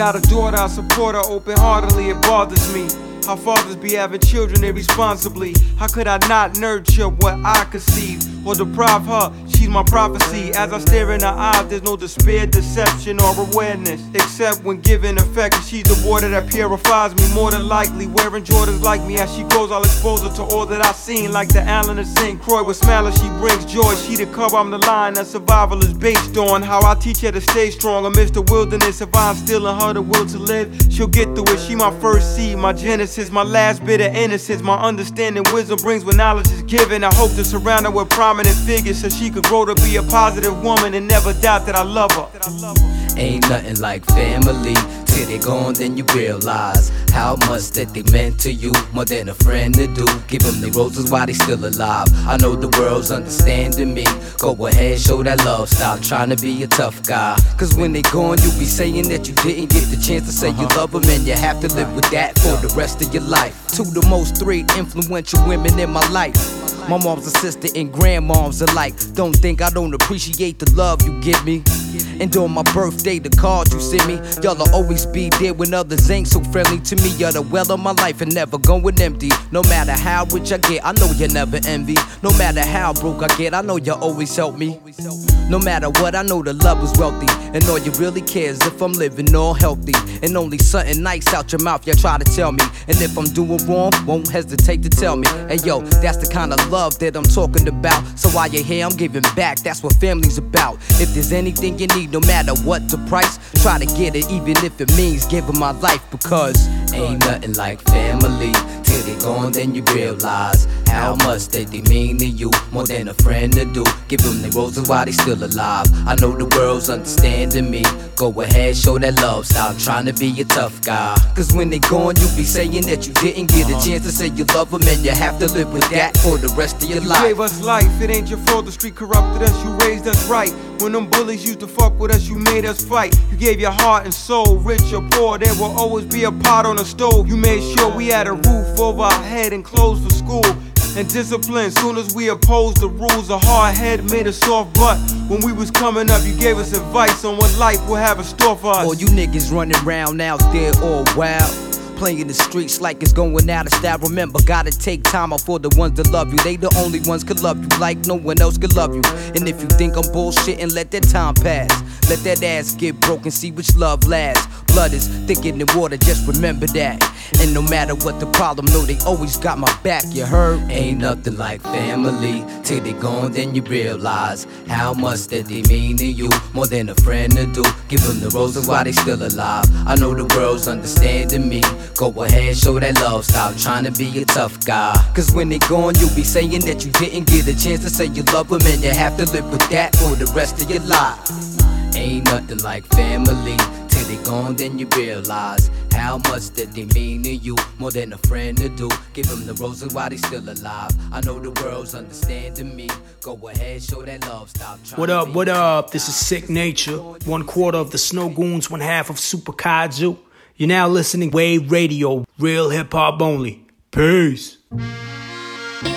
Got a daughter, I support her open heartedly, it bothers me. How fathers be having children irresponsibly. How could I not nurture what I conceive or deprive her? She's my prophecy. As I stare in her eyes, there's no despair, deception, or awareness. Except when given effect, she's the water that purifies me. More than likely, wearing Jordans like me. As she grows, I'll expose her to all that I've seen. Like the Allen of St. Croix with smile she brings joy. She the cover, I'm the line that survival is based on. How I teach her to stay strong amidst the wilderness. If I'm still her the will to live, she'll get through it. She my first seed, my genesis, my last bit of innocence. My understanding, wisdom brings when knowledge is given. I hope to surround her with prominent figures so she could grow to be a positive woman and never doubt that I love her. Ain't nothing like family. Till they gone, then you realize how much that they meant to you. More than a friend to do. Give them the roses while they still alive. I know the world's understanding me. Go ahead, show that love. Stop trying to be a tough guy. Cause when they gone, you be saying that you didn't get the chance to say you uh-huh. love them. And you have to live with that for the rest of your life. Two the most three influential women in my life. My mom's a sister and grandmoms alike. Don't think I don't appreciate the love you give me. And on my birthday, the cards you send me, y'all'll always be there when others ain't so friendly to me. You're the well of my life and never going empty. No matter how rich I get, I know you never envy. No matter how broke I get, I know you always help me. No matter what, I know the love is wealthy. And all you really care is if I'm living all healthy. And only something nice out your mouth, you try to tell me. And if I'm doing wrong, won't hesitate to tell me. And yo, that's the kind of love that I'm talking about. So while you're here, I'm giving back. That's what family's about. If there's anything you need, no matter what the price, try to get it, even if it means giving my life. Because ain't nothing like family. Till they gone, then you realize how much that they mean to you. More than a friend to do. Give them the roses while they still alive. I know the world's understanding me. Go ahead, show that love. Stop trying to be a tough guy. Cause when they gone, you be saying that you didn't get a chance to say you love them, and you have to live with that for the rest of your You life. You gave us life, it ain't your fault the street corrupted us, you raised us right. When them bullies used to fuck with us, you made us fight. You gave your heart and soul, rich or poor, there will always be a pot on the stove. You made sure we had a roof over our head and clothes for school. And discipline, soon as we opposed the rules, a hard head made a soft butt. When we was coming up, you gave us advice on what life will have in store for us. All you niggas running around out there all wild. Playing the streets like it's going out of style. Remember, gotta take time out for the ones that love you. They the only ones could love you like no one else could love you. And if you think I'm bullshitting, let that time pass. Let that ass get broken, see which love lasts. Blood is thicker than water, just remember that. And no matter what the problem, know they always got my back, you heard? Ain't nothing like family. Till they gone, then you realize how much that they mean to you. More than a friend to do. Give them the roses while they still alive. I know the world's understanding me. Go ahead, show that love. Stop trying to be a tough guy. Cause when they gone, you'll be saying that you didn't get a chance to say you love them, and you have to live with that for the rest of your life. Ain't nothing like family. Till they gone, then you realize how much that they mean to you. More than a friend to do. Give them the roses while they still alive. I know the world's understanding me. Go ahead, show that love. Stop trying What up, what up? This is Sick Nature, one quarter of the Snow Goons, one half of Super Kaiju. You're now listening Wave Radio, real hip hop only. Peace. Nah, man.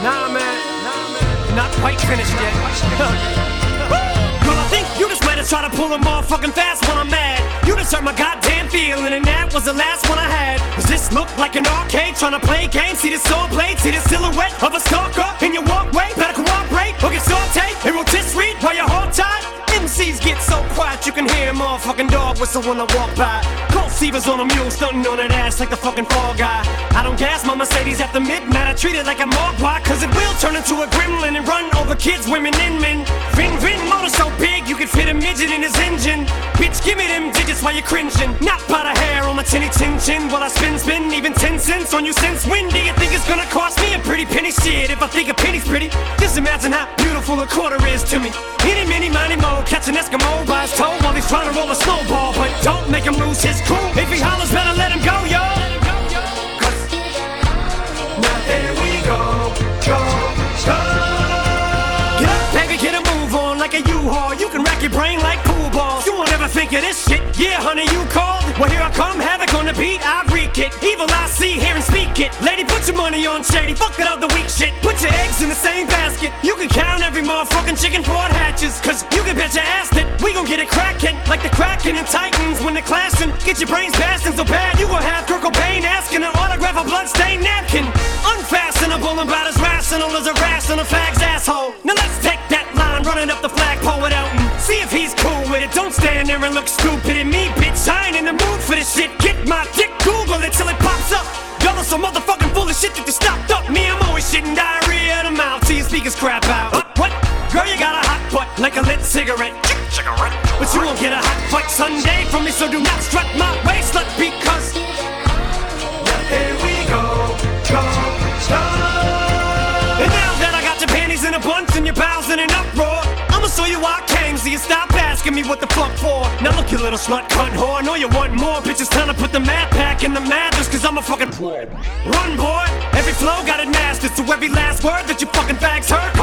Nah, man. Not quite finished yet. <laughs> Girl, I think you just went and try to pull a motherfucking fast when I'm mad. You just hurt my goddamn feeling, and that was the last one I had. Does this look like an arcade trying to play games? See the soul blade, see the silhouette of a stalker in your walkway. Better cooperate or get sauteed and rotisserie while you're hard tied. MCs get so quiet you can hear all motherfucking dog whistle when I walk by. Colt Seavers on a mule, stunting on that ass like the fucking fall guy. I don't gas my Mercedes after midnight. I treat it like a mogwai, cause it will turn into a gremlin and run over kids, women, and men. Vin Vin motor so big you can fit a midget in his engine. Bitch, give me them digits while you're cringing. Not by the hair on my tinny tin chin while I spin spin. Even 10 cents on you since when do you think it's gonna cost me a pretty penny shit? If I think a penny's pretty, just imagine how beautiful a quarter is to me. Any, mini, miny, mo, catch an Eskimo by his toe while he's trying to roll a snowball. But don't make him lose his cool. If he hollers, better let him go, yo. Cause now here we go, go, go. Get baby, get a move on like a U-Haul. You can rack your brain like think of this shit. Yeah, honey, you called. Well, here I come, havoc on the beat. I wreak it. Evil I see, hear and speak it. Lady, put your money on shady. Fuck it up the weak shit. Put your eggs in the same basket. You can count every motherfucking chicken for it hatches. Cause you can bet your ass that we gon' get it crackin' like the Kraken and Titans when they're clashing. Get your brains blasting so bad you gon' have Kurt Cobain asking an autograph a bloodstained napkin. Unfastenable and about as rational as a ras on a asshole. Now let's take that line running up the flagpole with Elton. See if he's cool with it. Don't stand there and look stupid at me, bitch. I ain't in the mood for this shit. Get my dick, Google it till it pops up. Y'all are so motherfucking full of shit that you stopped up. Me, I'm always shitting diarrhea in the mouth. See your speakers crap out. Huh? What? Girl, you got a hot butt like a lit cigarette. Cigarette. But you won't get a hot butt Sunday from me, so do not strut my waist, slut, because. Now we go, go, go. And now that I got your panties in a bunch and your bowels in an uproar, I'ma show you why I came, so you stop asking me what the fuck for. Now look, you little slut cunt whore, I know you want more. Bitch, it's time to put the mad pack in the mattress, cause I'm a fucking Run, boy! Every flow got it mastered, so every last word that you fucking fags heard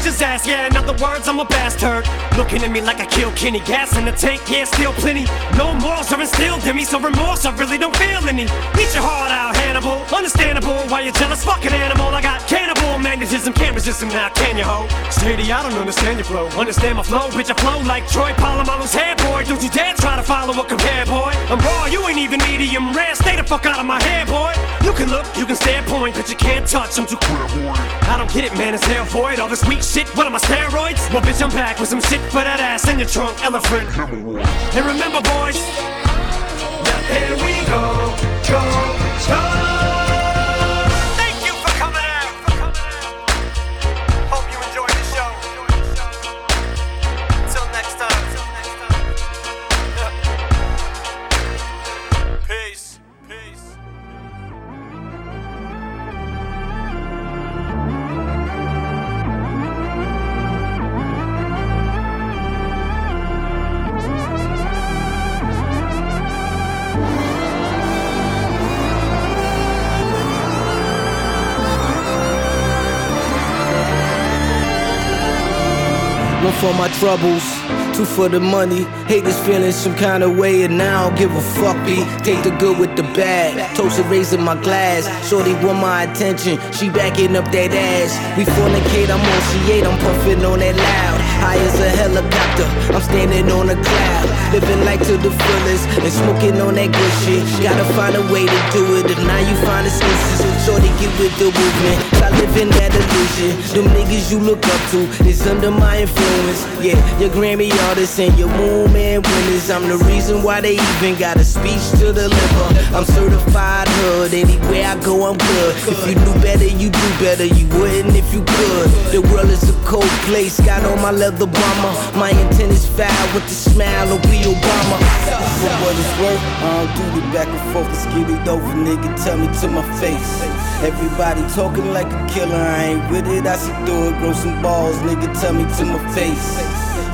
bitch's ass. Yeah, in other words, I'm a bastard. Looking at me like I killed Kenny, gas in the tank, yeah, still plenty. No morals are instilled in me, so remorse I really don't feel any. Eat your heart out, Hannibal. Understandable why you're jealous, fucking animal. I got cannibal magnetism, can't resist him now, can you, ho? Steady, I don't understand your flow. Understand my flow, bitch, I flow like Troy Polamalu's hair, boy. Don't you dare try to follow a compare, boy. I'm raw, you ain't even medium rare. Stay the fuck out of my hair, boy. You can look, you can stare, point, but you can't touch. I'm too boy. I don't get it, man. It's there void. All this weak shit. What am I, steroids? Well, bitch, I'm back with some shit for that ass in your trunk, elephant. And remember, boys. Now here we go, go, go. One for my troubles, two for the money. Haters feeling some kind of way, and now I don't give a fuck. B. Take the good with the bad. Toast Toasted raising my glass. Shorty want my attention, she backing up that ass. We fornicate, I'm on C8, I'm puffing on that loud. High as a helicopter, I'm standing on a cloud. Living life to the fullest and smoking on that good shit. Gotta find a way to do it, and now you find excuses. Shorty get with the movement, I live in that illusion. Them niggas you look up to is under my influence. Yeah, your Grammy artists and your moon man winners. I'm the reason why they even got a speech to deliver. I'm certified hood, anywhere I go I'm good. If you knew better, you do better. You wouldn't if you could. The world is a cold place, got on my leather bomber. My intent is foul with the smile of be Obama. For what it's worth, I don't do the back and forth. Let's get it over, nigga. Tell me to my face. Everybody talking like killer, I ain't with it. I see through it, grow some balls, nigga. Tell me to my face.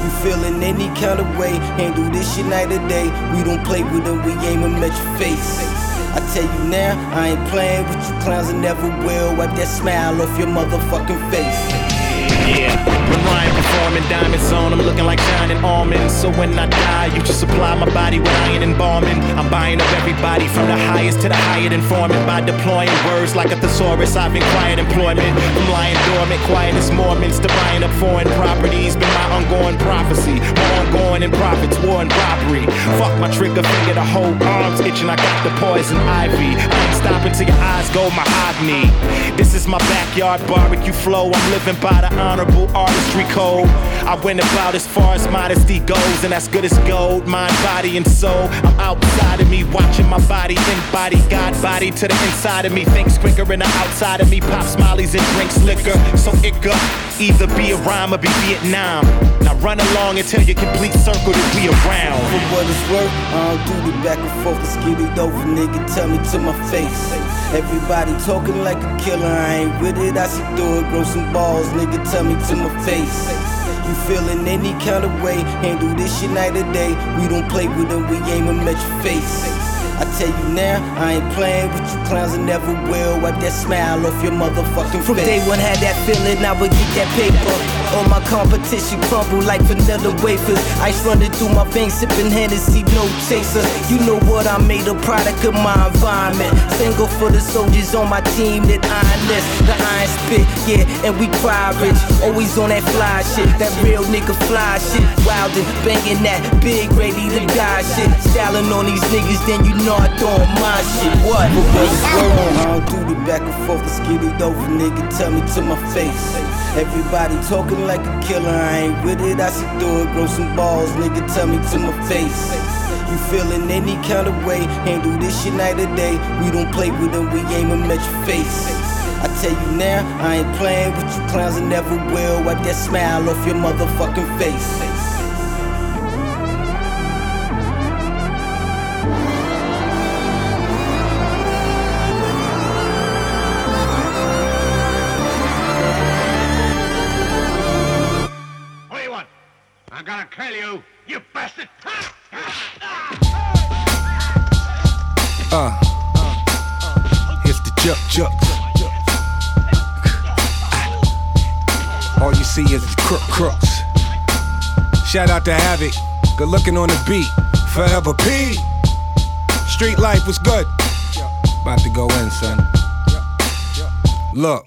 You feeling any kind of way? Handle this shit night or day. We don't play with them, we aim 'em at your face. I tell you now, I ain't playing with you clowns and never will. Wipe that smile off your motherfucking face. Yeah, when Ryan performing diamonds on, I'm looking like shining almonds. So when I die, you just supply my body with iron and embalming. I'm buying up everybody from the highest to the higher informant by deploying words like a thesaurus. I've acquired employment from lying dormant, quiet as Mormons to buying up foreign properties. Been my ongoing prophecy, ongoing in profits, war and robbery. Fuck my trigger finger, the whole arm's itching. I got the poison ivy. I ain't stopping till your eyes go mahogany. This is my backyard barbecue flow. I'm living by the honorable artistry code. I went about as far as modesty goes, and that's good as gold. Mind, body, and soul. I'm outside of me, watching my body embody God body to the inside of me. Thinks quicker than the outside of me. Pop smileys and drinks liquor. So it go either be a rhyme or be Vietnam. Now run along until your complete circle to be around. For what it's worth, I don't do the back and forth. The skinny over nigga, tell me to my face. Everybody talking like a killer, I ain't with it. I see through it, grow some balls, nigga. Tell me to my face. You feeling any kind of way? Handle this shit night or day. We don't play with them, we aim and met your face. I tell you now, I ain't playing with you clowns and never will. Wipe that smile off your motherfucking From face. day one, had that feeling I would get that paper. All my competition crumble like vanilla wafers. Ice running through my veins, sipping Hennessy, no chaser. You know what I made a product of my environment. Single for the soldiers on my team that iron list. The iron spit, yeah, and we cry rich. Always on that fly shit, that real nigga fly shit. Wild and banging that big, ready to die shit. Styling on these niggas, then you know I don't my shit. What? I don't do the back and forth. The skinny over nigga, tell me to my face. Everybody talking like a killer, I ain't with it. I see through it, grow some balls, nigga. Tell me to my face. You feeling any kind of way? Handle this shit night or day. We don't play with them, we aim and met your face. I tell you now, I ain't playing with you clowns and never will. Wipe that smile off your motherfucking face. Uh, here's the juk juk. All you see is crook crooks. Shout out to Havoc, good looking on the beat. Forever P. Street life was good. About to go in, son. Look,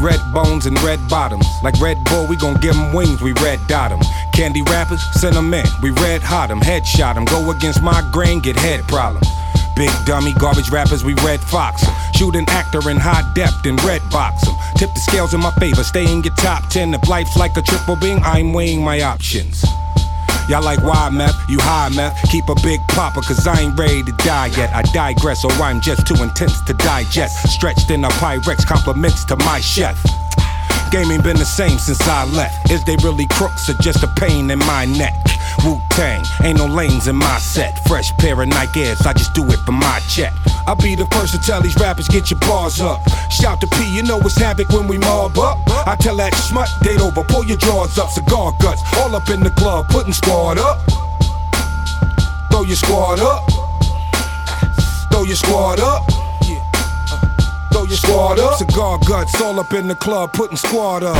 red bones and red bottoms. Like Red Bull, we gon' give 'em wings, we red dot 'em. Candy rappers, send 'em in, we red hot 'em. Headshot 'em, go against my grain, get head problems. Big dummy, garbage rappers, we red fox 'em. Shoot an actor in high depth and red box 'em. Tip the scales in my favor, stay in your top 10. If life's like a triple bing, I'm weighing my options. Y'all like wide meth, you high meth. Keep a big popper, cause I ain't ready to die yet. I digress, or I'm just too intense to digest. Stretched in a Pyrex, compliments to my chef. Game ain't been the same since I left. Is they really crooks or just a pain in my neck? Wu Tang, ain't no lanes in my set. Fresh pair of Nike Airs, I just do it for my check. I'll be the first to tell these rappers, get your bars up. Shout to P, you know it's havoc when we mob up. I tell that smut, date over, pull your drawers up, cigar guts, all up in the club, putting squad up. Throw your squad up. Throw your squad up. Throw your squad up. Cigar guts, all up in the club, putting squad up.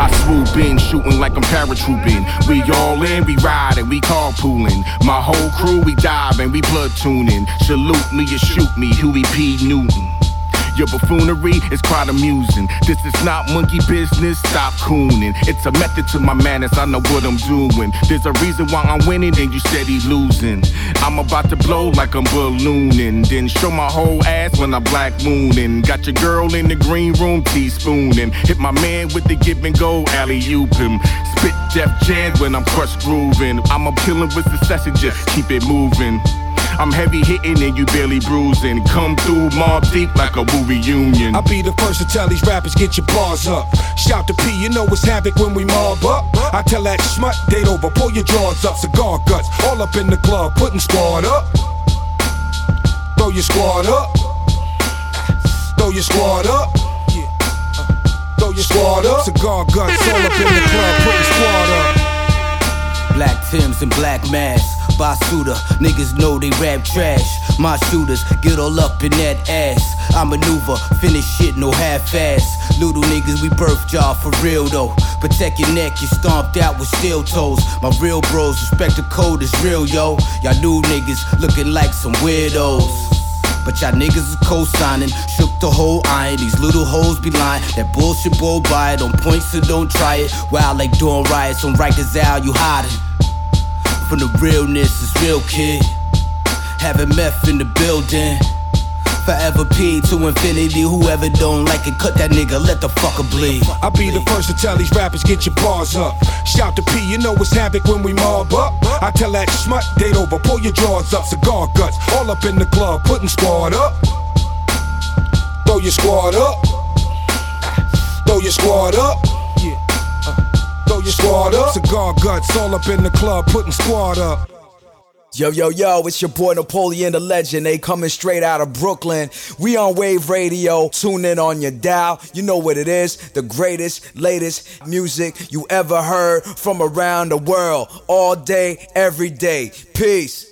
I swoop in, shooting like I'm paratrooping. We all in, we riding, we carpooling. My whole crew, we diving, we blood platooning. Salute me or shoot me, Huey P. Newton. Your buffoonery is quite amusing. This is not monkey business, stop cooning. It's a method to my madness, I know what I'm doing. There's a reason why I'm winning and you steady losing. I'm about to blow like I'm ballooning. Then show my whole ass when I'm black mooning. Got your girl in the green room teaspooning. Hit my man with the give and go alley oop him. Spit Def Jam when I'm crushed grooving. I'm a killing with succession, just keep it moving. I'm heavy hitting and you barely bruising. Come through Mobb Deep like a Wu reunion. I'll be the first to tell these rappers, get your bars up. Shout to P, you know it's havoc when we mob up. I tell that smut, date over, pull your drawers up, cigar guts, all up in the club, putting squad up. Throw your squad up. Throw your squad up. Throw your squad up. Cigar guts, all up in the club, putting squad up. Black Tims and black masks. Basuda, niggas know they rap trash. My shooters get all up in that ass. I maneuver, finish shit, no half ass. Little niggas, we birth y'all for real though. Protect your neck, you stomped out with steel toes. My real bros, respect the code is real, yo. Y'all new niggas looking like some weirdos. But y'all niggas is co-signing, shook the whole iron. These little hoes be lying. That bullshit blow by it on point, so don't try it. Wild like doing riots on Rikers Isle, you hiding. From the realness is real, kid. Having meth in the building. Forever P to infinity. Whoever don't like it, cut that nigga, let the fucker bleed. I'll be the first to tell these rappers, get your bars up. Shout to P, you know it's havoc when we mob up. I tell that smut, date over, pull your drawers up, cigar guts, all up in the club, putting squad up. Throw your squad up. Throw your squad up. Throw your squad up. Cigar guts, all up in the club, putting squad up. Yo, yo, yo, it's your boy Napoleon the Legend. They coming straight out of Brooklyn. We on Wave Radio. Tune in on your dial. You know what it is. The greatest, latest music you ever heard from around the world. All day, every day. Peace.